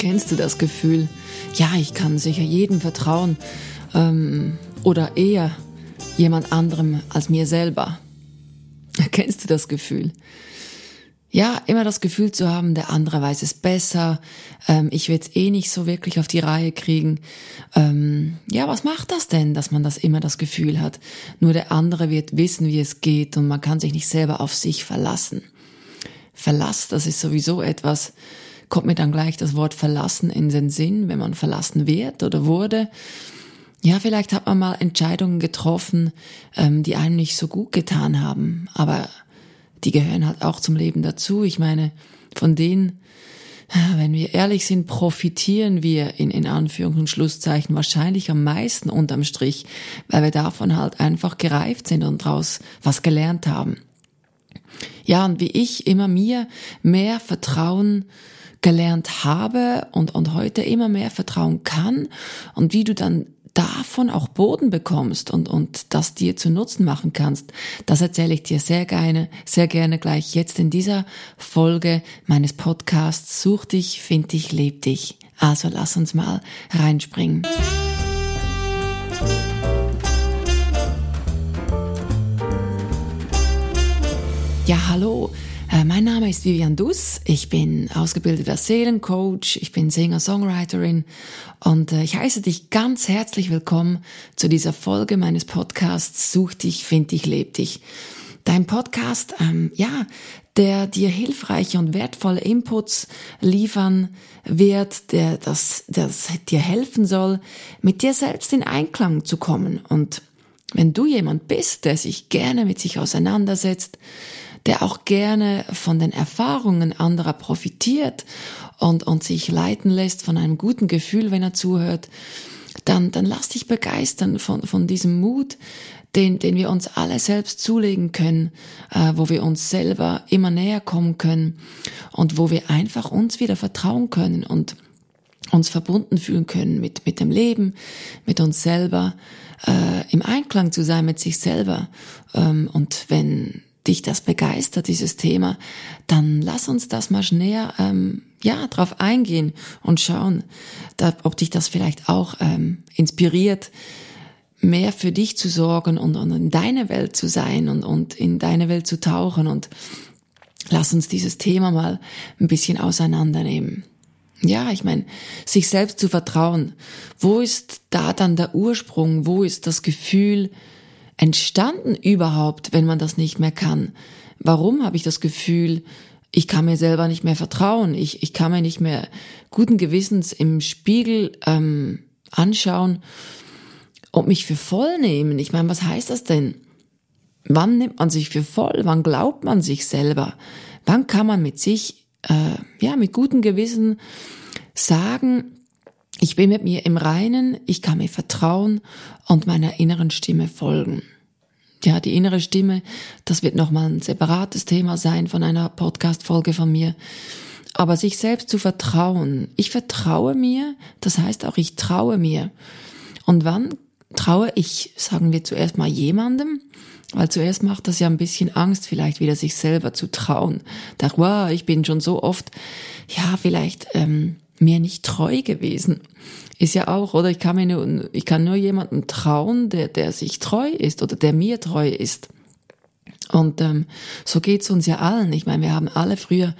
Kennst du das Gefühl? Ja, ich kann sicher jedem vertrauen ähm, oder eher jemand anderem als mir selber. Kennst du das Gefühl? Ja, immer das Gefühl zu haben, der andere weiß es besser, ähm, ich will es eh nicht so wirklich auf die Reihe kriegen. Ähm, ja, was macht das denn, dass man das immer das Gefühl hat? Nur der andere wird wissen, wie es geht und man kann sich nicht selber auf sich verlassen. Verlass, das ist sowieso etwas, kommt mir dann gleich das Wort verlassen in den Sinn, wenn man verlassen wird oder wurde. Ja, vielleicht hat man mal Entscheidungen getroffen, ähm, die einem nicht so gut getan haben, aber die gehören halt auch zum Leben dazu. Ich meine, von denen, wenn wir ehrlich sind, profitieren wir in, in Anführungs- und Schlusszeichen wahrscheinlich am meisten unterm Strich, weil wir davon halt einfach gereift sind und daraus was gelernt haben. Ja, und wie ich immer mir mehr Vertrauen gelernt habe und, und heute immer mehr vertrauen kann und wie du dann davon auch Boden bekommst und, und das dir zu Nutzen machen kannst, das erzähle ich dir sehr gerne, sehr gerne gleich jetzt in dieser Folge meines Podcasts Such dich, find dich, leb dich. Also lass uns mal reinspringen. Ja, hallo. Mein Name ist Vivian Duss. Ich bin ausgebildeter Seelencoach. Ich bin Singer-Songwriterin und äh, ich heiße dich ganz herzlich willkommen zu dieser Folge meines Podcasts Such dich, find dich, leb dich. Dein Podcast, ähm, ja, der dir hilfreiche und wertvolle Inputs liefern wird, der das, das dir helfen soll, mit dir selbst in Einklang zu kommen. Und wenn du jemand bist, der sich gerne mit sich auseinandersetzt, der auch gerne von den Erfahrungen anderer profitiert und, und sich leiten lässt von einem guten Gefühl, wenn er zuhört, dann, dann lass dich begeistern von, von diesem Mut, den, den wir uns alle selbst zulegen können, äh, wo wir uns selber immer näher kommen können und wo wir einfach uns wieder vertrauen können und uns verbunden fühlen können mit, mit dem Leben, mit uns selber, äh, im Einklang zu sein mit sich selber. Ähm, und wenn dich das begeistert, dieses Thema, dann lass uns das mal näher ähm, ja, drauf eingehen und schauen, da, ob dich das vielleicht auch ähm, inspiriert, mehr für dich zu sorgen und, und in deine Welt zu sein und, und in deine Welt zu tauchen und lass uns dieses Thema mal ein bisschen auseinandernehmen. Ja, ich meine, sich selbst zu vertrauen. Wo ist da dann der Ursprung? Wo ist das Gefühl, entstanden überhaupt, wenn man das nicht mehr kann? Warum habe ich das Gefühl, ich kann mir selber nicht mehr vertrauen, ich, ich kann mir nicht mehr guten Gewissens im Spiegel ähm, anschauen und mich für voll nehmen? Ich meine, was heißt das denn? Wann nimmt man sich für voll? Wann glaubt man sich selber? Wann kann man mit sich, äh, ja, mit gutem Gewissen sagen, ich bin mit mir im Reinen, ich kann mir vertrauen und meiner inneren Stimme folgen. Ja, die innere Stimme, das wird nochmal ein separates Thema sein von einer Podcast-Folge von mir. Aber sich selbst zu vertrauen. Ich vertraue mir, das heißt auch, ich traue mir. Und wann traue ich, sagen wir zuerst mal jemandem, weil zuerst macht das ja ein bisschen Angst, vielleicht wieder sich selber zu trauen. Da, wow, ich bin schon so oft, ja, vielleicht ähm, mir nicht treu gewesen. Ist ja auch, oder ich kann mir nur, ich kann nur jemanden trauen, der, der sich treu ist oder der mir treu ist. Und ähm, so geht's uns ja allen. Ich meine, wir haben alle früher,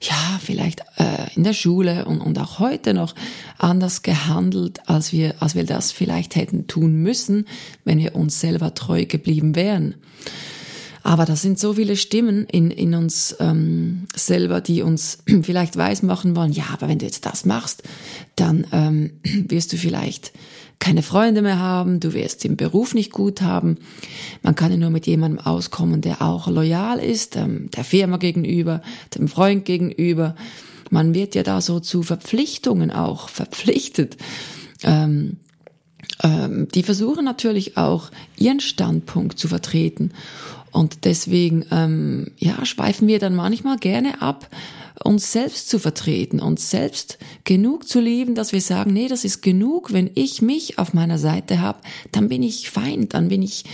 ja, vielleicht äh, in der Schule und, und auch heute noch anders gehandelt, als wir, als wir das vielleicht hätten tun müssen, wenn wir uns selber treu geblieben wären. Aber das sind so viele Stimmen in, in uns ähm, selber, die uns vielleicht weismachen wollen, ja, aber wenn du jetzt das machst, dann ähm, wirst du vielleicht keine Freunde mehr haben, du wirst im Beruf nicht gut haben. Man kann ja nur mit jemandem auskommen, der auch loyal ist, ähm, der Firma gegenüber, dem Freund gegenüber. Man wird ja da so zu Verpflichtungen auch verpflichtet. Ähm, ähm, die versuchen natürlich auch ihren Standpunkt zu vertreten. Und deswegen, ähm, ja, schweifen wir dann manchmal gerne ab, uns selbst zu vertreten, uns selbst genug zu lieben, dass wir sagen, nee, das ist genug, wenn ich mich auf meiner Seite habe, dann bin ich fein, dann bin ich,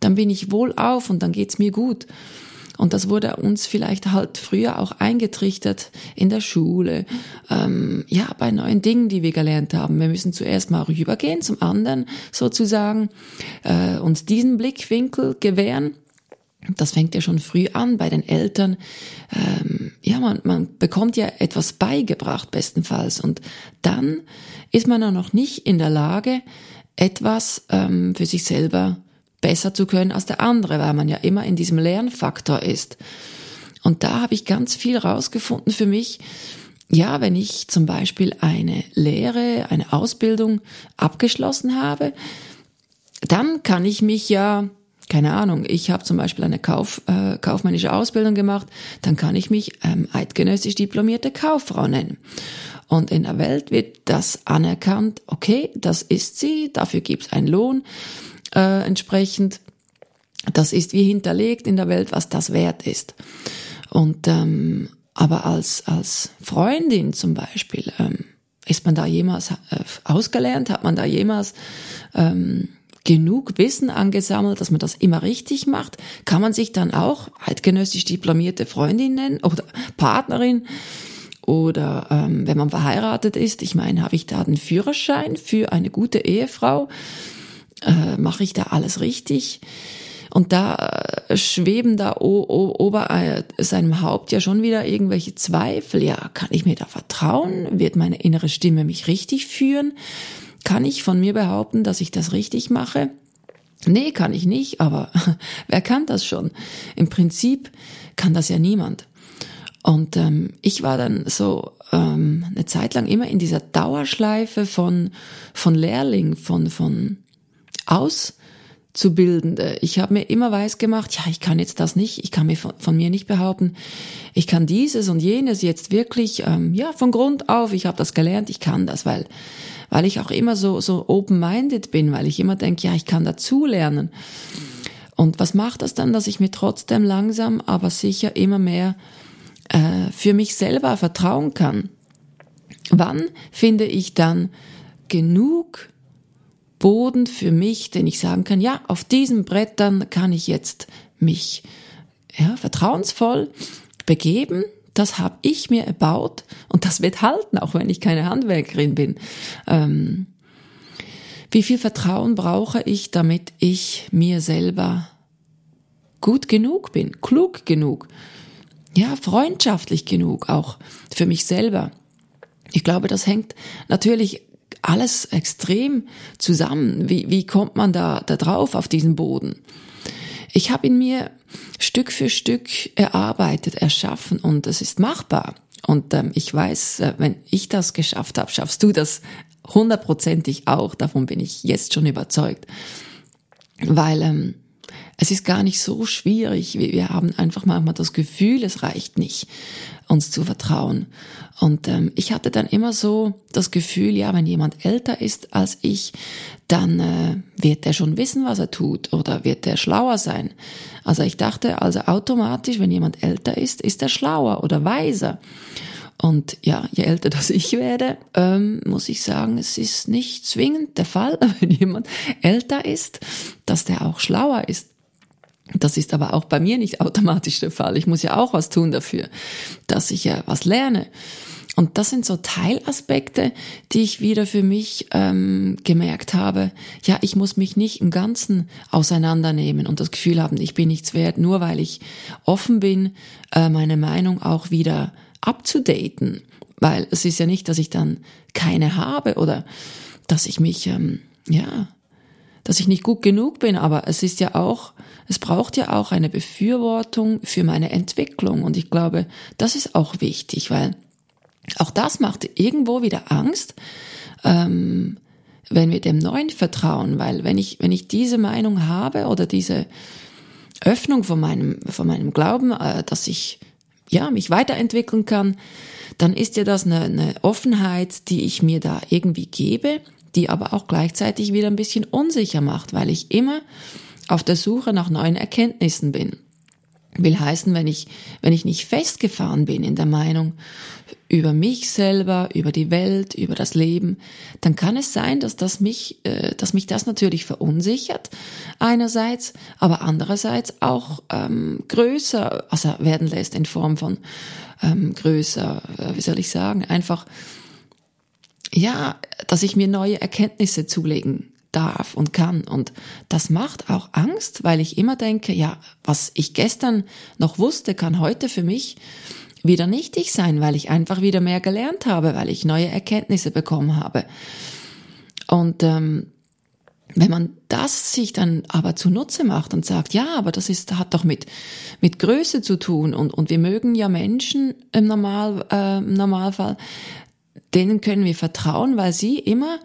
dann bin ich wohlauf und dann geht's mir gut. Und das wurde uns vielleicht halt früher auch eingetrichtert in der Schule, ähm, ja, bei neuen Dingen, die wir gelernt haben. Wir müssen zuerst mal rübergehen zum anderen sozusagen, äh, uns diesen Blickwinkel gewähren. Das fängt ja schon früh an bei den Eltern. Ähm, ja, man, man bekommt ja etwas beigebracht bestenfalls und dann ist man auch noch nicht in der Lage, etwas ähm, für sich selber besser zu können als der andere, weil man ja immer in diesem Lernfaktor ist. Und da habe ich ganz viel rausgefunden für mich. Ja, wenn ich zum Beispiel eine Lehre, eine Ausbildung abgeschlossen habe, dann kann ich mich ja, keine Ahnung, ich habe zum Beispiel eine Kauf, äh, kaufmännische Ausbildung gemacht, dann kann ich mich ähm, eidgenössisch diplomierte Kauffrau nennen. Und in der Welt wird das anerkannt, okay, das ist sie, dafür gibt es einen Lohn äh, entsprechend. Das ist wie hinterlegt in der Welt, was das wert ist. Und ähm, aber als als Freundin zum Beispiel ähm, ist man da jemals äh, ausgelernt, hat man da jemals ähm, genug Wissen angesammelt, dass man das immer richtig macht? Kann man sich dann auch eidgenössisch diplomierte Freundin nennen oder Partnerin? Oder ähm, wenn man verheiratet ist, ich meine, habe ich da einen Führerschein für eine gute Ehefrau? äh, mache ich da alles richtig? Und da äh, schweben da ober äh, seinem Haupt ja schon wieder irgendwelche Zweifel. Ja, kann ich mir da vertrauen? Wird meine innere Stimme mich richtig führen? Kann ich von mir behaupten, dass ich das richtig mache? Nee, kann ich nicht, aber wer kann das schon? Im Prinzip kann das ja niemand. Und ähm, ich war dann so ähm, eine Zeit lang immer in dieser Dauerschleife von von Lehrling, von von Auszubildende. Ich habe mir immer weiß gemacht, ja, ich kann jetzt das nicht, ich kann mir von, von mir nicht behaupten, ich kann dieses und jenes jetzt wirklich, ähm, ja, von Grund auf, ich habe das gelernt, ich kann das, weil, weil ich auch immer so, so open-minded bin, weil ich immer denke, ja, ich kann dazu lernen. Und was macht das dann, dass ich mir trotzdem langsam, aber sicher immer mehr äh, für mich selber vertrauen kann? Wann finde ich dann genug Boden für mich, den ich sagen kann, ja, auf diesen Brettern kann ich jetzt mich ja, vertrauensvoll begeben. Das habe ich mir erbaut und das wird halten, auch wenn ich keine Handwerkerin bin. Ähm, wie viel Vertrauen brauche ich, damit ich mir selber gut genug bin, klug genug, ja, freundschaftlich genug, auch für mich selber. Ich glaube, das hängt natürlich alles extrem zusammen. Wie, wie kommt man da, da drauf auf diesen Boden? Ich habe ihn mir Stück für Stück erarbeitet, erschaffen und es ist machbar. Und ähm, ich weiß, äh, wenn ich das geschafft habe, schaffst du das hundertprozentig auch. Davon bin ich jetzt schon überzeugt. Weil ähm, es ist gar nicht so schwierig. Wir haben einfach manchmal das Gefühl, es reicht nicht, uns zu vertrauen. Und ähm, ich hatte dann immer so das Gefühl, ja, wenn jemand älter ist als ich, dann äh, wird der schon wissen, was er tut oder wird der schlauer sein. Also ich dachte also automatisch, wenn jemand älter ist, ist er schlauer oder weiser. Und ja, je älter das ich werde, ähm, muss ich sagen, es ist nicht zwingend der Fall, wenn jemand älter ist, dass der auch schlauer ist. Das ist aber auch bei mir nicht automatisch der Fall. Ich muss ja auch was tun dafür, dass ich ja was lerne. Und das sind so Teilaspekte, die ich wieder für mich ähm, gemerkt habe. Ja, ich muss mich nicht im Ganzen auseinandernehmen und das Gefühl haben, ich bin nichts wert, nur weil ich offen bin, äh, meine Meinung auch wieder abzudaten. Weil es ist ja nicht, dass ich dann keine habe oder dass ich mich, ähm, ja, dass ich nicht gut genug bin, aber es ist ja auch, es braucht ja auch eine Befürwortung für meine Entwicklung. Und ich glaube, das ist auch wichtig, weil auch das macht irgendwo wieder Angst, ähm, wenn wir dem Neuen vertrauen, weil wenn ich, wenn ich diese Meinung habe oder diese Öffnung von meinem, von meinem Glauben, äh, dass ich ja, mich weiterentwickeln kann, dann ist ja das eine, eine Offenheit, die ich mir da irgendwie gebe, die aber auch gleichzeitig wieder ein bisschen unsicher macht, weil ich immer auf der Suche nach neuen Erkenntnissen bin. Will heißen, wenn ich, wenn ich nicht festgefahren bin in der Meinung, über mich selber, über die Welt, über das Leben, dann kann es sein, dass das mich, äh, dass mich das natürlich verunsichert einerseits, aber andererseits auch ähm, größer, also werden lässt in Form von ähm, größer, äh, wie soll ich sagen, einfach ja, dass ich mir neue Erkenntnisse zulegen darf und kann. Und das macht auch Angst, weil ich immer denke, ja, was ich gestern noch wusste, kann heute für mich wieder nichtig sein, weil ich einfach wieder mehr gelernt habe, weil ich neue Erkenntnisse bekommen habe. Und ähm, wenn man das sich dann aber zunutze macht und sagt, ja, aber das ist, hat doch mit, mit Größe zu tun und, und wir mögen ja Menschen im, Normal, äh, im Normalfall, denen können wir vertrauen, weil sie immer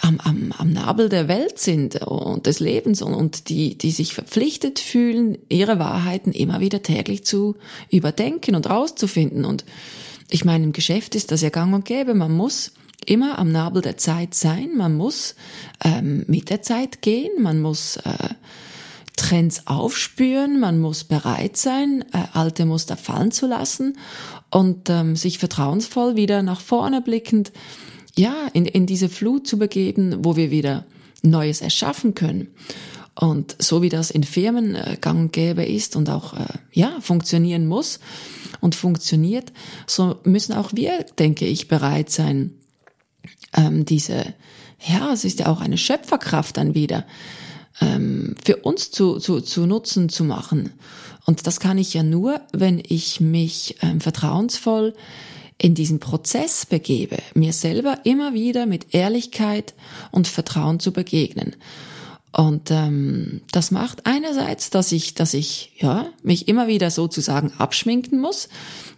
am, am, am Nabel der Welt sind und des Lebens und, und die, die sich verpflichtet fühlen, ihre Wahrheiten immer wieder täglich zu überdenken und rauszufinden. Und ich meine, im Geschäft ist das ja gang und gäbe. Man muss immer am Nabel der Zeit sein, man muss ähm, mit der Zeit gehen, man muss äh, Trends aufspüren, man muss bereit sein, äh, alte Muster fallen zu lassen und ähm, sich vertrauensvoll wieder nach vorne blickend ja, in, in diese Flut zu begeben, wo wir wieder Neues erschaffen können. Und so wie das in Firmen äh, gang und gäbe ist und auch äh, ja funktionieren muss und funktioniert, so müssen auch wir, denke ich, bereit sein, ähm, diese ja, es ist ja auch eine Schöpferkraft dann wieder ähm, für uns zu, zu, zu nutzen zu machen. Und das kann ich ja nur, wenn ich mich ähm, vertrauensvoll in diesen Prozess begebe, mir selber immer wieder mit Ehrlichkeit und Vertrauen zu begegnen. Und ähm, das macht einerseits, dass ich, dass ich ja mich immer wieder sozusagen abschminken muss,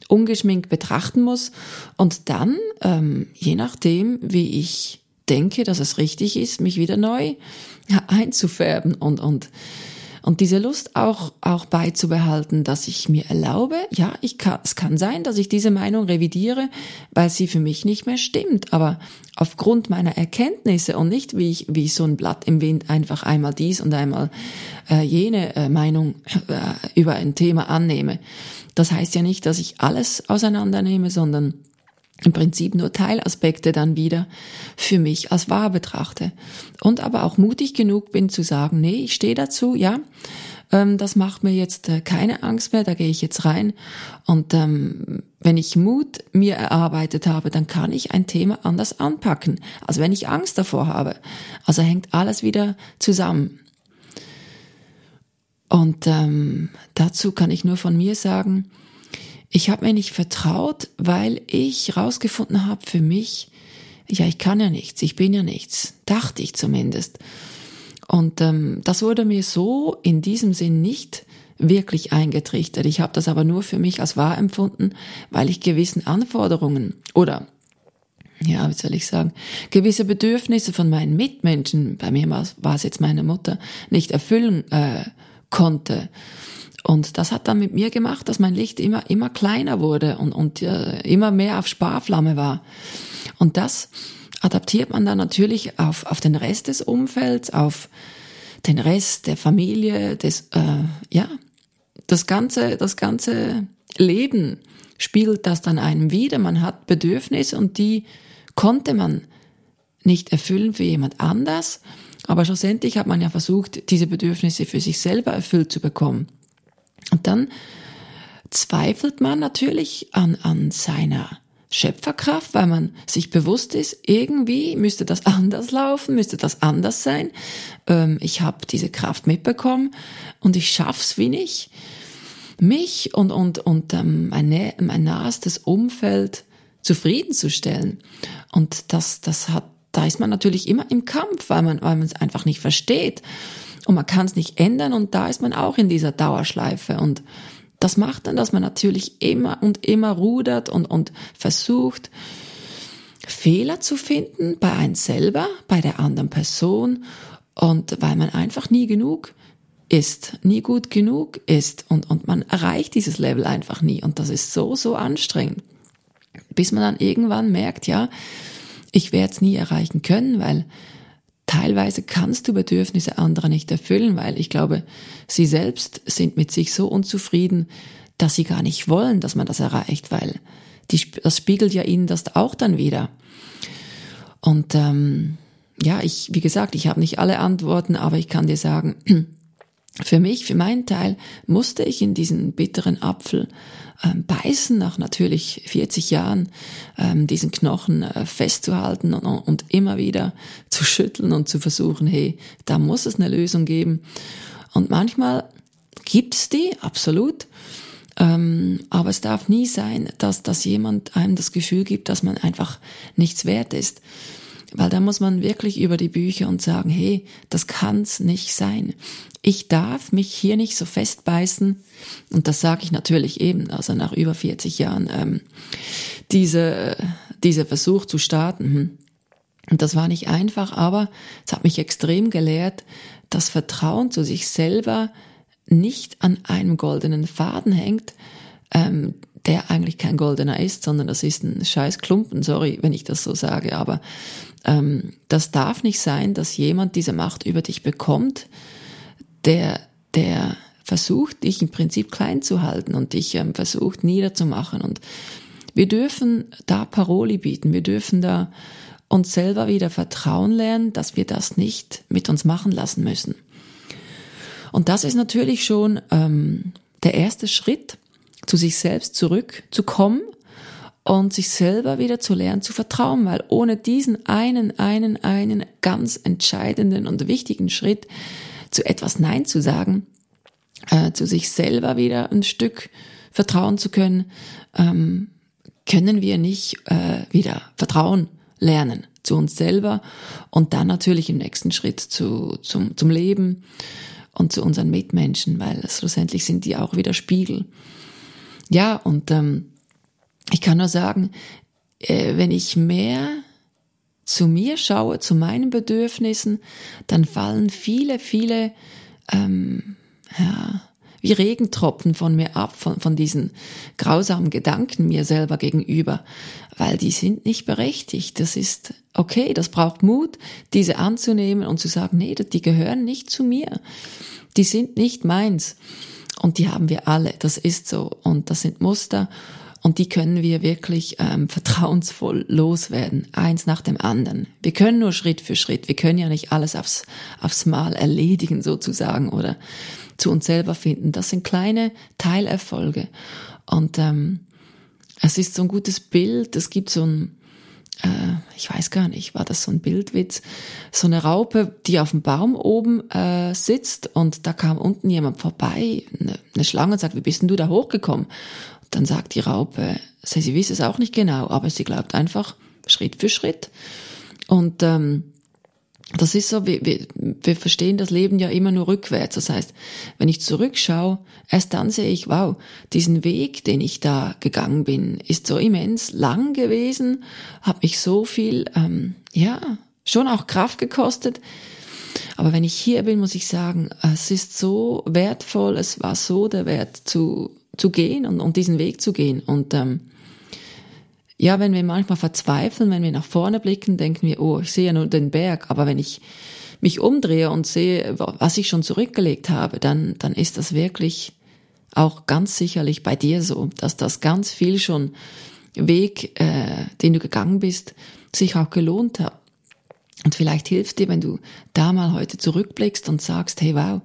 ungeschminkt betrachten muss und dann, ähm, je nachdem, wie ich denke, dass es richtig ist, mich wieder neu einzufärben und und und diese Lust auch, auch beizubehalten, dass ich mir erlaube, ja, ich kann, es kann sein, dass ich diese Meinung revidiere, weil sie für mich nicht mehr stimmt. Aber aufgrund meiner Erkenntnisse und nicht wie ich, wie so ein Blatt im Wind einfach einmal dies und einmal äh, jene äh, Meinung äh, über ein Thema annehme. Das heißt ja nicht, dass ich alles auseinandernehme, sondern im Prinzip nur Teilaspekte dann wieder für mich als wahr betrachte. Und aber auch mutig genug bin zu sagen, nee, ich stehe dazu, ja, ähm, das macht mir jetzt äh, keine Angst mehr, da gehe ich jetzt rein. Und ähm, wenn ich Mut mir erarbeitet habe, dann kann ich ein Thema anders anpacken, als wenn ich Angst davor habe. Also hängt alles wieder zusammen. Und ähm, dazu kann ich nur von mir sagen, ich habe mir nicht vertraut, weil ich rausgefunden habe für mich, ja, ich kann ja nichts, ich bin ja nichts, dachte ich zumindest. Und ähm, das wurde mir so in diesem Sinn nicht wirklich eingetrichtert. Ich habe das aber nur für mich als wahr empfunden, weil ich gewissen Anforderungen oder ja, wie soll ich sagen, gewisse Bedürfnisse von meinen Mitmenschen, bei mir war es jetzt meine Mutter, nicht erfüllen äh, konnte. Und das hat dann mit mir gemacht, dass mein Licht immer, immer kleiner wurde und, und äh, immer mehr auf Sparflamme war. Und das adaptiert man dann natürlich auf, auf den Rest des Umfelds, auf den Rest der Familie, des, äh, ja, das ganze, das ganze Leben spiegelt das dann einem wieder. Man hat Bedürfnisse und die konnte man nicht erfüllen für jemand anders. Aber schlussendlich hat man ja versucht, diese Bedürfnisse für sich selber erfüllt zu bekommen. Und dann zweifelt man natürlich an, an seiner Schöpferkraft, weil man sich bewusst ist, irgendwie müsste das anders laufen, müsste das anders sein. Ähm, ich habe diese Kraft mitbekommen und ich schaff's wie nicht, mich und, und, und ähm, mein, mein nahestes Umfeld zufriedenzustellen. Und das, das hat, da ist man natürlich immer im Kampf, weil man, weil man es einfach nicht versteht und man kann es nicht ändern und da ist man auch in dieser Dauerschleife. Und das macht dann, dass man natürlich immer und immer rudert und, und versucht, Fehler zu finden bei einem selber, bei der anderen Person. Und weil man einfach nie genug ist, nie gut genug ist. Und, und man erreicht dieses Level einfach nie. Und das ist so, so anstrengend. Bis man dann irgendwann merkt, ja, ich werde es nie erreichen können, weil teilweise kannst du Bedürfnisse anderer nicht erfüllen, weil ich glaube, sie selbst sind mit sich so unzufrieden, dass sie gar nicht wollen, dass man das erreicht, weil die, das spiegelt ja ihnen das auch dann wieder. Und ähm, ja, ich, wie gesagt, ich habe nicht alle Antworten, aber ich kann dir sagen, für mich, für meinen Teil, musste ich in diesen bitteren Apfel ähm, beißen, nach natürlich 40 Jahren, ähm, diesen Knochen äh, festzuhalten und, und immer wieder zu schütteln und zu versuchen, hey, da muss es eine Lösung geben. Und manchmal gibt's die, absolut. Ähm, aber es darf nie sein, dass, dass jemand einem das Gefühl gibt, dass man einfach nichts wert ist. Weil da muss man wirklich über die Bücher und sagen, hey, das kann's nicht sein. Ich darf mich hier nicht so festbeißen. Und das sage ich natürlich eben, also nach über 40 Jahren, ähm, diese, dieser Versuch zu starten. Hm. Und das war nicht einfach, aber es hat mich extrem gelehrt, das Vertrauen zu sich selber nicht an einem goldenen Faden hängt, ähm, der eigentlich kein goldener ist, sondern das ist ein scheiß Klumpen, sorry, wenn ich das so sage, aber ähm, das darf nicht sein, dass jemand diese Macht über dich bekommt, der, der versucht, dich im Prinzip klein zu halten und dich ähm, versucht niederzumachen. Und wir dürfen da Paroli bieten, wir dürfen da uns selber wieder vertrauen lernen, dass wir das nicht mit uns machen lassen müssen. Und das ist natürlich schon ähm, der erste Schritt, zu sich selbst zurückzukommen und sich selber wieder zu lernen zu vertrauen, weil ohne diesen einen, einen, einen ganz entscheidenden und wichtigen Schritt zu etwas Nein zu sagen, äh, zu sich selber wieder ein Stück vertrauen zu können, ähm, können wir nicht äh, wieder vertrauen lernen zu uns selber und dann natürlich im nächsten Schritt zu, zum, zum Leben und zu unseren Mitmenschen, weil schlussendlich sind die auch wieder Spiegel. Ja, und ähm, ich kann nur sagen, äh, wenn ich mehr zu mir schaue, zu meinen Bedürfnissen, dann fallen viele, viele, ähm, ja, wie Regentropfen von mir ab, von, von diesen grausamen Gedanken mir selber gegenüber, weil die sind nicht berechtigt. Das ist okay, das braucht Mut, diese anzunehmen und zu sagen, nee, die gehören nicht zu mir. Die sind nicht meins. Und die haben wir alle, das ist so. Und das sind Muster. Und die können wir wirklich ähm, vertrauensvoll loswerden, eins nach dem anderen. Wir können nur Schritt für Schritt. Wir können ja nicht alles aufs, aufs Mal erledigen sozusagen oder zu uns selber finden. Das sind kleine Teilerfolge. Und ähm, es ist so ein gutes Bild. Es gibt so ein, äh, ich weiß gar nicht, war das so ein Bildwitz? So eine Raupe, die auf dem Baum oben äh, sitzt und da kam unten jemand vorbei, eine, eine Schlange und sagt, wie bist denn du da hochgekommen? Dann sagt die Raupe, sie, sie weiß es auch nicht genau, aber sie glaubt einfach Schritt für Schritt. Und ähm, das ist so, wir, wir, wir verstehen das Leben ja immer nur rückwärts. Das heißt, wenn ich zurückschaue, erst dann sehe ich, wow, diesen Weg, den ich da gegangen bin, ist so immens lang gewesen, hat mich so viel, ähm, ja, schon auch Kraft gekostet. Aber wenn ich hier bin, muss ich sagen, es ist so wertvoll, es war so der Wert zu zu gehen und, und diesen Weg zu gehen. Und ähm, ja, wenn wir manchmal verzweifeln, wenn wir nach vorne blicken, denken wir, oh, ich sehe ja nur den Berg, aber wenn ich mich umdrehe und sehe, was ich schon zurückgelegt habe, dann, dann ist das wirklich auch ganz sicherlich bei dir so, dass das ganz viel schon Weg, äh, den du gegangen bist, sich auch gelohnt hat. Und vielleicht hilft dir, wenn du da mal heute zurückblickst und sagst, hey wow,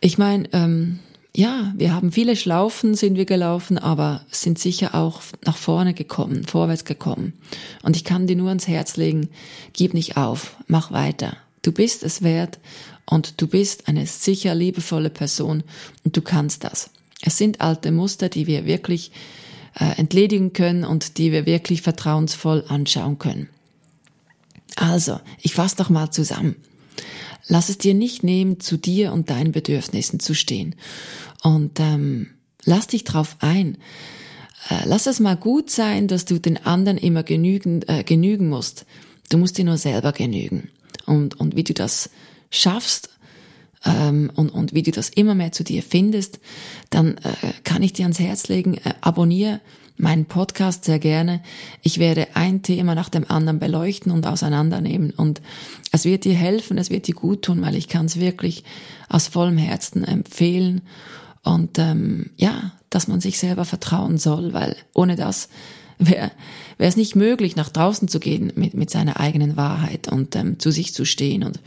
ich meine, ähm, ja, wir haben viele Schlaufen sind wir gelaufen, aber sind sicher auch nach vorne gekommen, vorwärts gekommen. Und ich kann dir nur ans Herz legen, gib nicht auf, mach weiter. Du bist es wert und du bist eine sicher liebevolle Person und du kannst das. Es sind alte Muster, die wir wirklich äh, entledigen können und die wir wirklich vertrauensvoll anschauen können. Also, ich fasse doch mal zusammen. Lass es dir nicht nehmen, zu dir und deinen Bedürfnissen zu stehen. Und ähm, lass dich drauf ein. Äh, lass es mal gut sein, dass du den anderen immer genügen, äh, genügen musst. Du musst dir nur selber genügen. Und, und wie du das schaffst ähm, und, und wie du das immer mehr zu dir findest, dann äh, kann ich dir ans Herz legen, äh, abonniere meinen Podcast sehr gerne. Ich werde ein Thema nach dem anderen beleuchten und auseinandernehmen und es wird dir helfen, es wird dir gut tun, weil ich kann es wirklich aus vollem Herzen empfehlen und ähm, ja, dass man sich selber vertrauen soll, weil ohne das wäre es nicht möglich, nach draußen zu gehen mit, mit seiner eigenen Wahrheit und ähm, zu sich zu stehen. Und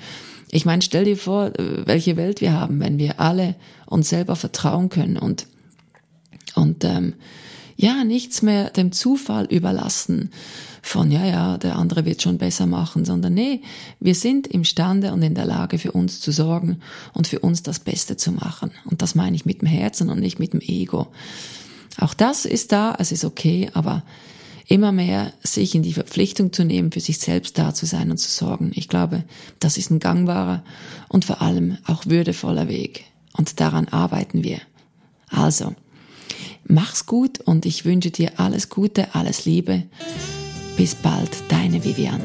ich meine, stell dir vor, äh, welche Welt wir haben, wenn wir alle uns selber vertrauen können und, und ähm, ja, nichts mehr dem Zufall überlassen von, ja, ja, der andere wird schon besser machen, sondern nee, wir sind imstande und in der Lage, für uns zu sorgen und für uns das Beste zu machen. Und das meine ich mit dem Herzen und nicht mit dem Ego. Auch das ist da, es ist okay, aber immer mehr sich in die Verpflichtung zu nehmen, für sich selbst da zu sein und zu sorgen. Ich glaube, das ist ein gangbarer und vor allem auch würdevoller Weg. Und daran arbeiten wir. Also, Mach's gut und ich wünsche dir alles Gute, alles Liebe. Bis bald, deine Vivian.